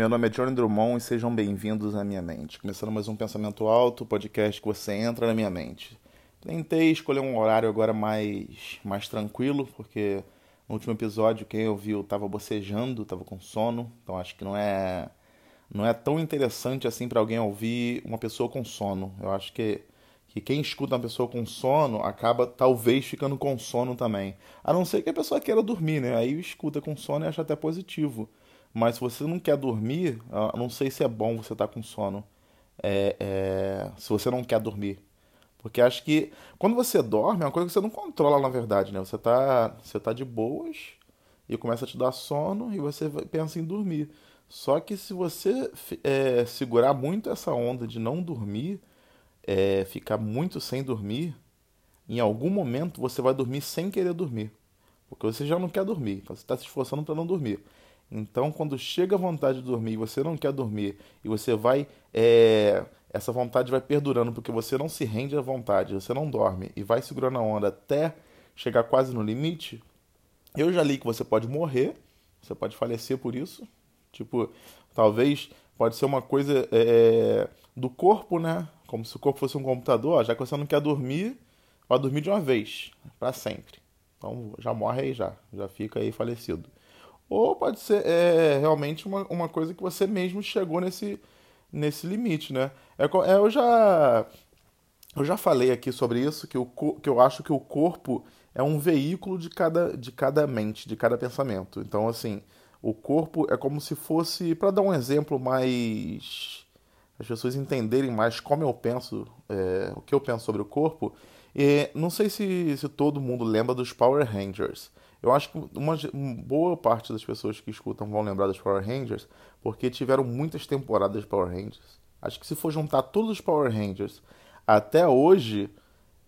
Meu nome é Johnny Drummond e sejam bem-vindos à minha mente. Começando mais um Pensamento Alto, podcast que você entra na minha mente. Tentei escolher um horário agora mais, mais tranquilo, porque no último episódio quem ouviu estava bocejando, estava com sono, então acho que não é não é tão interessante assim para alguém ouvir uma pessoa com sono. Eu acho que que quem escuta uma pessoa com sono acaba talvez ficando com sono também. A não ser que a pessoa queira dormir, né? Aí escuta com sono e acha até positivo. Mas se você não quer dormir, não sei se é bom você estar tá com sono. É, é, se você não quer dormir. Porque acho que quando você dorme é uma coisa que você não controla, na verdade, né? Você tá, você tá de boas e começa a te dar sono e você pensa em dormir. Só que se você é, segurar muito essa onda de não dormir, é, ficar muito sem dormir, em algum momento você vai dormir sem querer dormir. Porque você já não quer dormir, você está se esforçando para não dormir. Então, quando chega a vontade de dormir e você não quer dormir, e você vai. É, essa vontade vai perdurando porque você não se rende à vontade, você não dorme e vai segurando a onda até chegar quase no limite. Eu já li que você pode morrer, você pode falecer por isso. Tipo, talvez pode ser uma coisa é, do corpo, né? Como se o corpo fosse um computador, ó, já que você não quer dormir, vai dormir de uma vez, para sempre. Então já morre aí já, já fica aí falecido. Ou pode ser é, realmente uma, uma coisa que você mesmo chegou nesse, nesse limite, né? É, é, eu já eu já falei aqui sobre isso, que, o, que eu acho que o corpo é um veículo de cada, de cada mente, de cada pensamento. Então, assim, o corpo é como se fosse, para dar um exemplo mais as pessoas entenderem mais como eu penso, é, o que eu penso sobre o corpo. E não sei se, se todo mundo lembra dos Power Rangers. Eu acho que uma, boa parte das pessoas que escutam vão lembrar dos Power Rangers, porque tiveram muitas temporadas de Power Rangers. Acho que se for juntar todos os Power Rangers até hoje,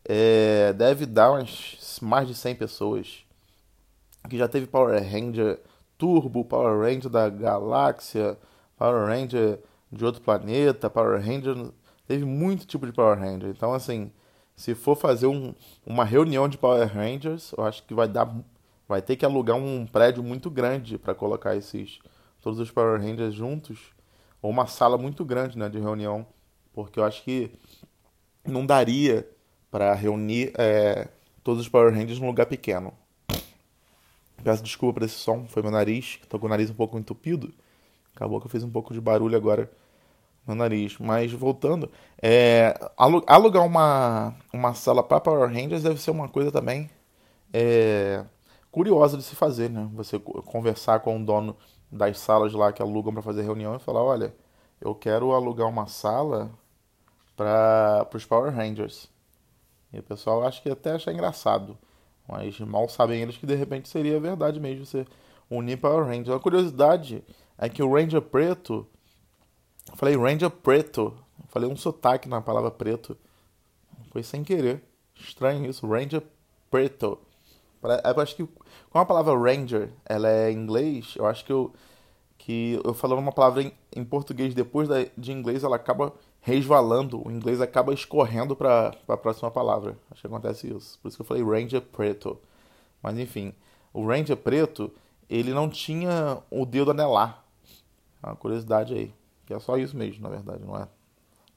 é, deve dar umas mais de 100 pessoas. Que já teve Power Ranger Turbo, Power Ranger da Galáxia, Power Ranger de outro planeta, Power Ranger. Teve muito tipo de Power Ranger. Então, assim, se for fazer um, uma reunião de Power Rangers, eu acho que vai dar. Vai ter que alugar um prédio muito grande para colocar esses todos os Power Rangers juntos. Ou uma sala muito grande né, de reunião. Porque eu acho que não daria para reunir é, todos os Power Rangers num lugar pequeno. Peço desculpa por esse som, foi meu nariz, tô com o nariz um pouco entupido. Acabou que eu fiz um pouco de barulho agora no nariz. Mas voltando, é, alugar uma, uma sala para Power Rangers deve ser uma coisa também é, curiosa de se fazer, né? Você conversar com o dono das salas lá que alugam para fazer reunião e falar, olha, eu quero alugar uma sala para os Power Rangers. E o pessoal acha que até acha engraçado. Mas mal sabem eles que de repente seria verdade mesmo você unir Power Rangers. A curiosidade é que o Ranger preto eu falei Ranger preto. Eu falei um sotaque na palavra preto. Foi sem querer. Estranho isso. Ranger preto. Eu acho que com a palavra Ranger, ela é em inglês, eu acho que eu, que eu falando uma palavra em, em português depois da, de inglês, ela acaba resvalando, o inglês acaba escorrendo para a próxima palavra. Acho que acontece isso. Por isso que eu falei Ranger preto. Mas enfim, o Ranger preto, ele não tinha o dedo anelar. É uma curiosidade aí. Que é só isso mesmo, na verdade, não é,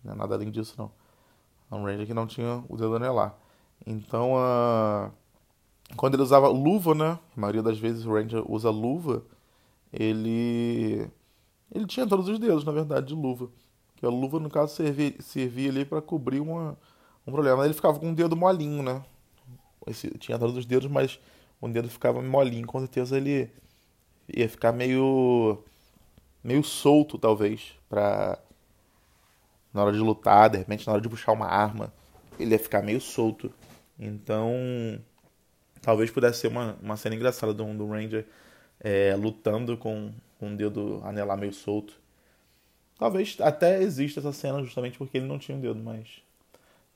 não é nada além disso, não. É um Ranger que não tinha o dedo anelar. Então, uh, quando ele usava luva, né? A maioria das vezes o Ranger usa luva. Ele ele tinha todos os dedos, na verdade, de luva. Que a luva, no caso, servia, servia ali para cobrir uma, um problema. Ele ficava com um dedo molinho, né? Esse, tinha todos os dedos, mas o dedo ficava molinho. Com certeza ele ia ficar meio meio solto, talvez, pra. Na hora de lutar, de repente, na hora de puxar uma arma, ele ia ficar meio solto. Então, talvez pudesse ser uma, uma cena engraçada do, do Ranger é, lutando com, com o dedo anelar meio solto. Talvez até exista essa cena justamente porque ele não tinha um dedo, mas.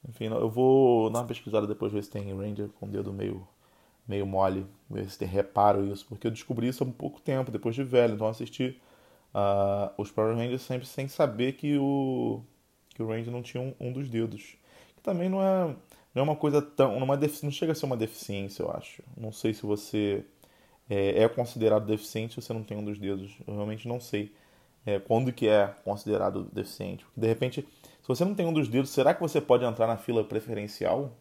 Enfim, eu vou dar uma pesquisada depois ver se tem Ranger com o dedo meio, meio mole, ver se tem reparo isso, porque eu descobri isso há um pouco tempo, depois de velho, então assisti uh, os Power Rangers sempre sem saber que o, que o Ranger não tinha um, um dos dedos. Que também não é, não é uma coisa tão. É não chega a ser uma deficiência, eu acho. Não sei se você é, é considerado deficiente se você não tem um dos dedos. Eu realmente não sei. é, quando que é considerado deficiente. Porque, de repente, se você não tem um dos dedos, será que você pode entrar na fila preferencial?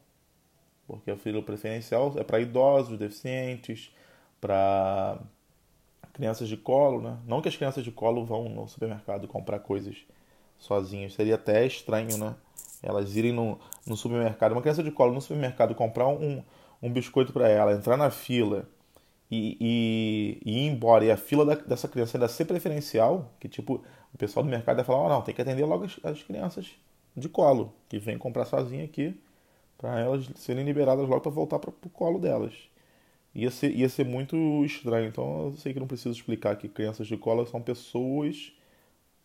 Porque a fila preferencial é para idosos, deficientes, para crianças de colo, né? Não que as crianças de colo vão no supermercado comprar coisas sozinhas, seria até estranho, né? Elas irem no, no supermercado, uma criança de colo no supermercado comprar um, um biscoito para ela, entrar na fila e, e, e, ir embora, e a fila da, dessa criança ainda ser preferencial, que tipo, o pessoal do mercado vai falar, oh, não, tem que atender logo as, as crianças de colo, que vêm comprar sozinha aqui, para elas serem liberadas logo para voltar para o colo delas. Ia ser, ia ser muito estranho, então eu sei que não preciso explicar que crianças de colo são pessoas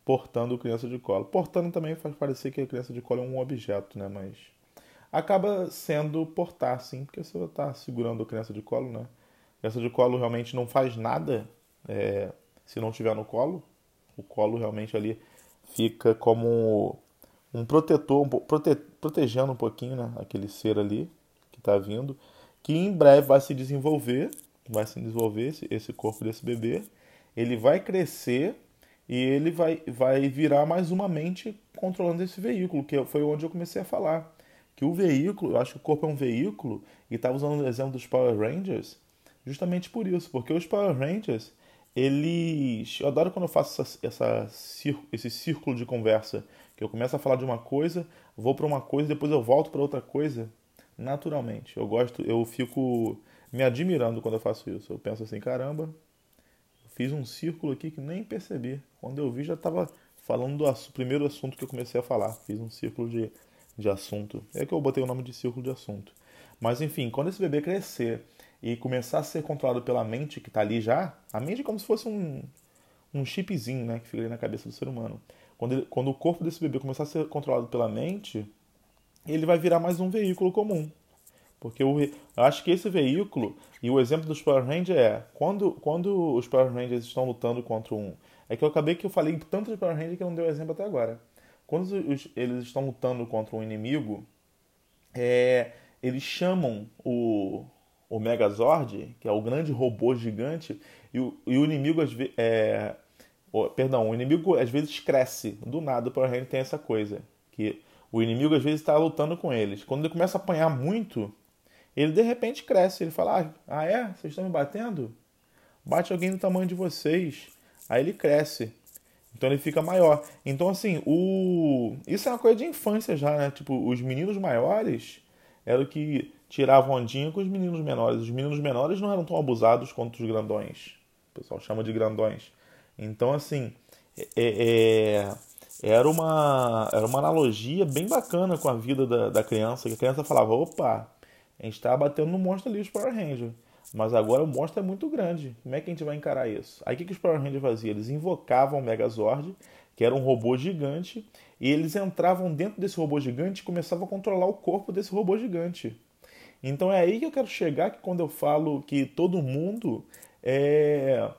portando criança de colo. Portando também faz parecer que a criança de colo é um objeto, né? Mas acaba sendo portar, sim, porque você está segurando a criança de colo, né? A criança de colo realmente não faz nada é, se não estiver no colo. O colo realmente ali fica como um protetor, prote, protegendo um pouquinho né, aquele ser ali que está vindo, que em breve vai se desenvolver, vai se desenvolver esse, esse corpo desse bebê, ele vai crescer e ele vai, vai virar mais uma mente controlando esse veículo, que foi onde eu comecei a falar. Que o veículo, eu acho que o corpo é um veículo, e estava usando o exemplo dos Power Rangers, justamente por isso, porque os Power Rangers, eles. Eu adoro quando eu faço essa, essa, esse círculo de conversa, que eu começo a falar de uma coisa, vou para uma coisa, depois eu volto para outra coisa, naturalmente. Eu gosto, eu fico me admirando quando eu faço isso. Eu penso assim, caramba, fiz um círculo aqui que nem percebi. Quando eu vi, já estava falando do primeiro assunto que eu comecei a falar. Fiz um círculo de, de assunto. É que eu botei o nome de círculo de assunto. Mas enfim, quando esse bebê crescer e começar a ser controlado pela mente que está ali já, a mente é como se fosse um, um chipzinho né, que fica ali na cabeça do ser humano. Quando, ele, quando o corpo desse bebê começar a ser controlado pela mente, ele vai virar mais um veículo comum. Porque eu, eu acho que esse veículo, e o exemplo dos Power Rangers é, quando, quando os Power Rangers estão lutando contra um. É que eu acabei que eu falei tanto de Power Rangers que eu não dei o exemplo até agora. Quando os, eles estão lutando contra um inimigo, é, eles chamam o, o Megazord, que é o grande robô gigante, e o, e o inimigo às vezes. É, perdão, o inimigo às vezes cresce. Do nada o Power Ranger tem essa coisa. Que o inimigo às vezes está lutando com eles. Quando ele começa a apanhar muito, ele de repente cresce, ele fala: Ah, é? Vocês estão me batendo? Bate alguém do tamanho de vocês. Aí ele cresce. Então ele fica maior. Então, assim, o. Isso é uma coisa de infância já, né? Tipo, os meninos maiores eram que tiravam ondinha com os meninos menores. Os meninos menores não eram tão abusados quanto os grandões. O pessoal chama de grandões. Então, assim, é, é, era, uma, era uma analogia bem bacana com a vida da, da criança. Que a criança falava: opa, a gente estava batendo no monstro ali, os Power Rangers. Mas agora o monstro é muito grande. Como é que a gente vai encarar isso? Aí o que, que os Power Rangers faziam? Eles invocavam o Megazord, que era um robô gigante, e eles entravam dentro desse robô gigante e começavam a controlar o corpo desse robô gigante. Então é aí que eu quero chegar, que quando eu falo que todo mundo é,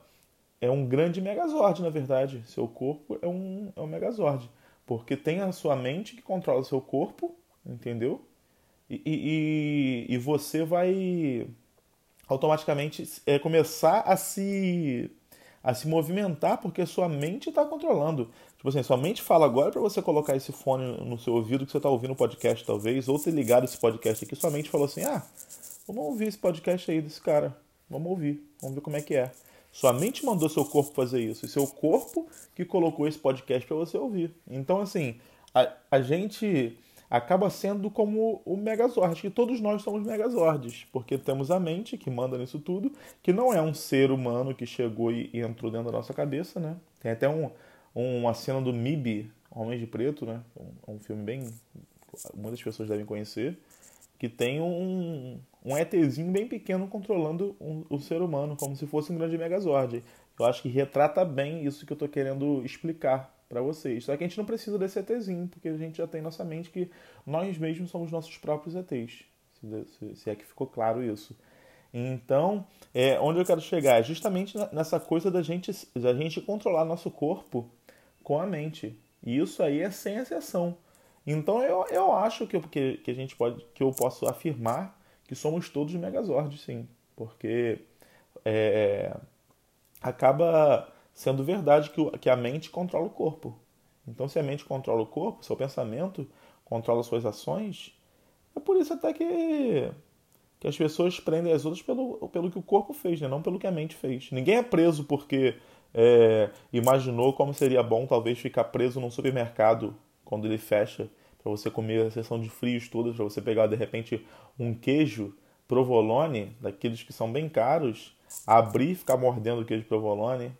é um grande Megazord, na verdade. Seu corpo é um, é um Megazord. Porque tem a sua mente que controla o seu corpo, entendeu? E, e, e você vai automaticamente é, começar a se a se movimentar porque sua mente está controlando. Tipo assim, sua mente fala agora para você colocar esse fone no seu ouvido que você está ouvindo o podcast talvez, ou ter ligado esse podcast aqui, sua mente falou assim, ah, vamos ouvir esse podcast aí desse cara, vamos ouvir, vamos ver como é que é. Sua mente mandou seu corpo fazer isso, e seu corpo que colocou esse podcast para você ouvir. Então, assim, a, a gente acaba sendo como o Megazord, que todos nós somos Megazords, porque temos a mente que manda nisso tudo, que não é um ser humano que chegou e, entrou dentro da nossa cabeça, né? Tem até um, uma cena do MIB, Homens de Preto, né? Um, um filme bem. muitas pessoas devem conhecer, que tem um, um ETzinho bem pequeno controlando um, o ser humano, como se fosse um grande Megazord. Eu acho que retrata bem isso que eu estou querendo explicar para vocês. Só que a gente não precisa desse ETzinho, porque a gente já tem nossa mente que nós mesmos somos nossos próprios ETs. Se, é que ficou claro isso. Então, é, onde eu quero chegar é justamente nessa coisa da gente, da gente controlar nosso corpo com a mente. E isso aí é sem exceção. Então eu, eu acho que, que, que a gente pode, que eu posso afirmar que somos todos Megazords, sim. Porque é, acaba sendo verdade que, a mente controla o corpo. Então, se a mente controla o corpo, seu pensamento controla suas ações, é por isso até que, que as pessoas prendem as outras pelo, pelo que o corpo fez, né? não pelo que a mente fez. Ninguém é preso porque é, imaginou como seria bom talvez ficar preso num supermercado quando ele fecha para você comer a sessão de frios todas, para você pegar de repente um queijo provolone, daqueles que são bem caros, abrir e ficar mordendo o queijo provolone,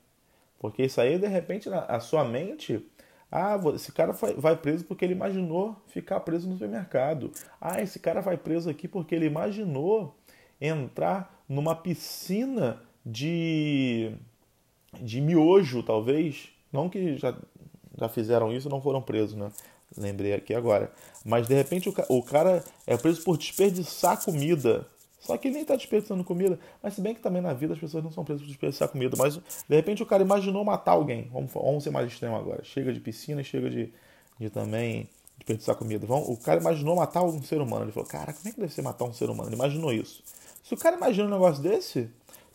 porque isso aí de repente a sua mente, ah, esse cara vai preso porque ele imaginou ficar preso no supermercado. Ah, esse cara vai preso aqui porque ele imaginou entrar numa piscina de de miojo, talvez. Não que já, já fizeram isso e não foram presos, né? Lembrei aqui agora. Mas de repente o, o cara é preso por desperdiçar comida. Só que ele nem está desperdiçando comida. Mas se bem que também na vida as pessoas não são presas por desperdiçar comida. Mas de repente o cara imaginou matar alguém. Vamos, vamos ser mais extremo agora. Chega de piscina e chega de, de também desperdiçar comida. Vamos, o cara imaginou matar um ser humano. Ele falou, cara, como é que deve ser matar um ser humano? Ele imaginou isso. Se o cara imagina um negócio desse.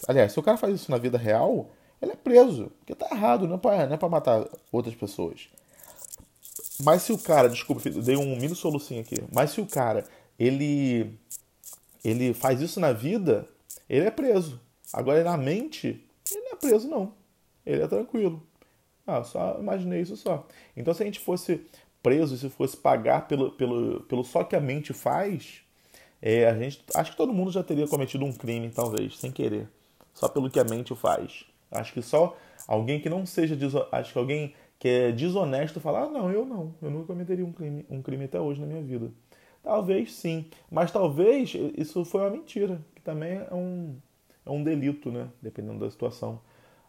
Aliás, se o cara faz isso na vida real, ele é preso. Porque tá errado, não é pra, não é pra matar outras pessoas. Mas se o cara, desculpa, dei um mini solucinho aqui. Mas se o cara, ele ele faz isso na vida, ele é preso. Agora na mente, ele não é preso não. Ele é tranquilo. Ah, só imaginei isso só. Então se a gente fosse preso, se fosse pagar pelo, pelo, pelo só que a mente faz, é, a gente, acho que todo mundo já teria cometido um crime, talvez, sem querer. Só pelo que a mente faz. Acho que só alguém que não seja. Acho que alguém que é desonesto falar, ah, não, eu não, eu nunca cometeria um crime, um crime até hoje na minha vida. Talvez sim, mas talvez isso foi uma mentira, que também é um, é um delito, né? Dependendo da situação.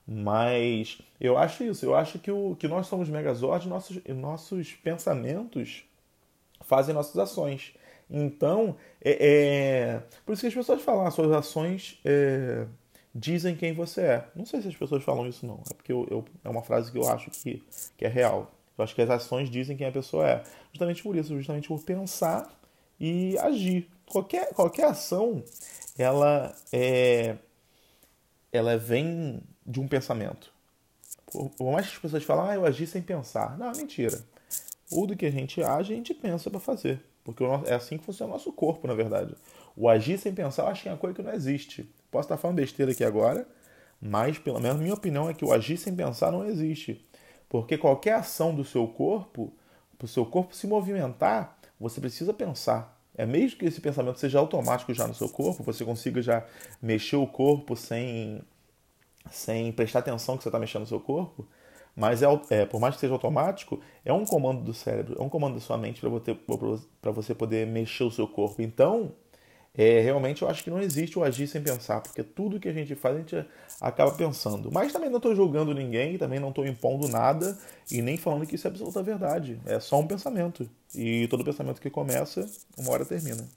Mas eu acho isso, eu acho que, o, que nós somos megazords, nossos, nossos pensamentos fazem nossas ações. Então, é, é, por isso que as pessoas falam, ah, suas ações é, dizem quem você é. Não sei se as pessoas falam isso, não. É porque eu, eu, é uma frase que eu acho que, que é real. Eu acho que as ações dizem quem a pessoa é. Justamente por isso, justamente por pensar e agir. Qualquer, qualquer ação, ela é, ela vem de um pensamento. Por mais que as pessoas falam, ah, eu agi sem pensar. Não, mentira. Tudo que a gente age, a gente pensa para fazer. Porque é assim que funciona o nosso corpo, na verdade. O agir sem pensar, eu acho que é uma coisa que não existe. Posso estar falando besteira aqui agora, mas pelo menos minha opinião é que o agir sem pensar não existe. Porque qualquer ação do seu corpo, para o seu corpo se movimentar, você precisa pensar. É mesmo que esse pensamento seja automático já no seu corpo, você consiga já mexer o corpo sem, sem prestar atenção que você está mexendo no seu corpo, mas é, é, por mais que seja automático, é um comando do cérebro, é um comando da sua mente para você poder mexer o seu corpo. Então, é, realmente eu acho que não existe o agir sem pensar, porque tudo que a gente faz a gente acaba pensando. Mas também não estou julgando ninguém, também não estou impondo nada e nem falando que isso é absoluta verdade. É só um pensamento. E todo pensamento que começa, uma hora termina.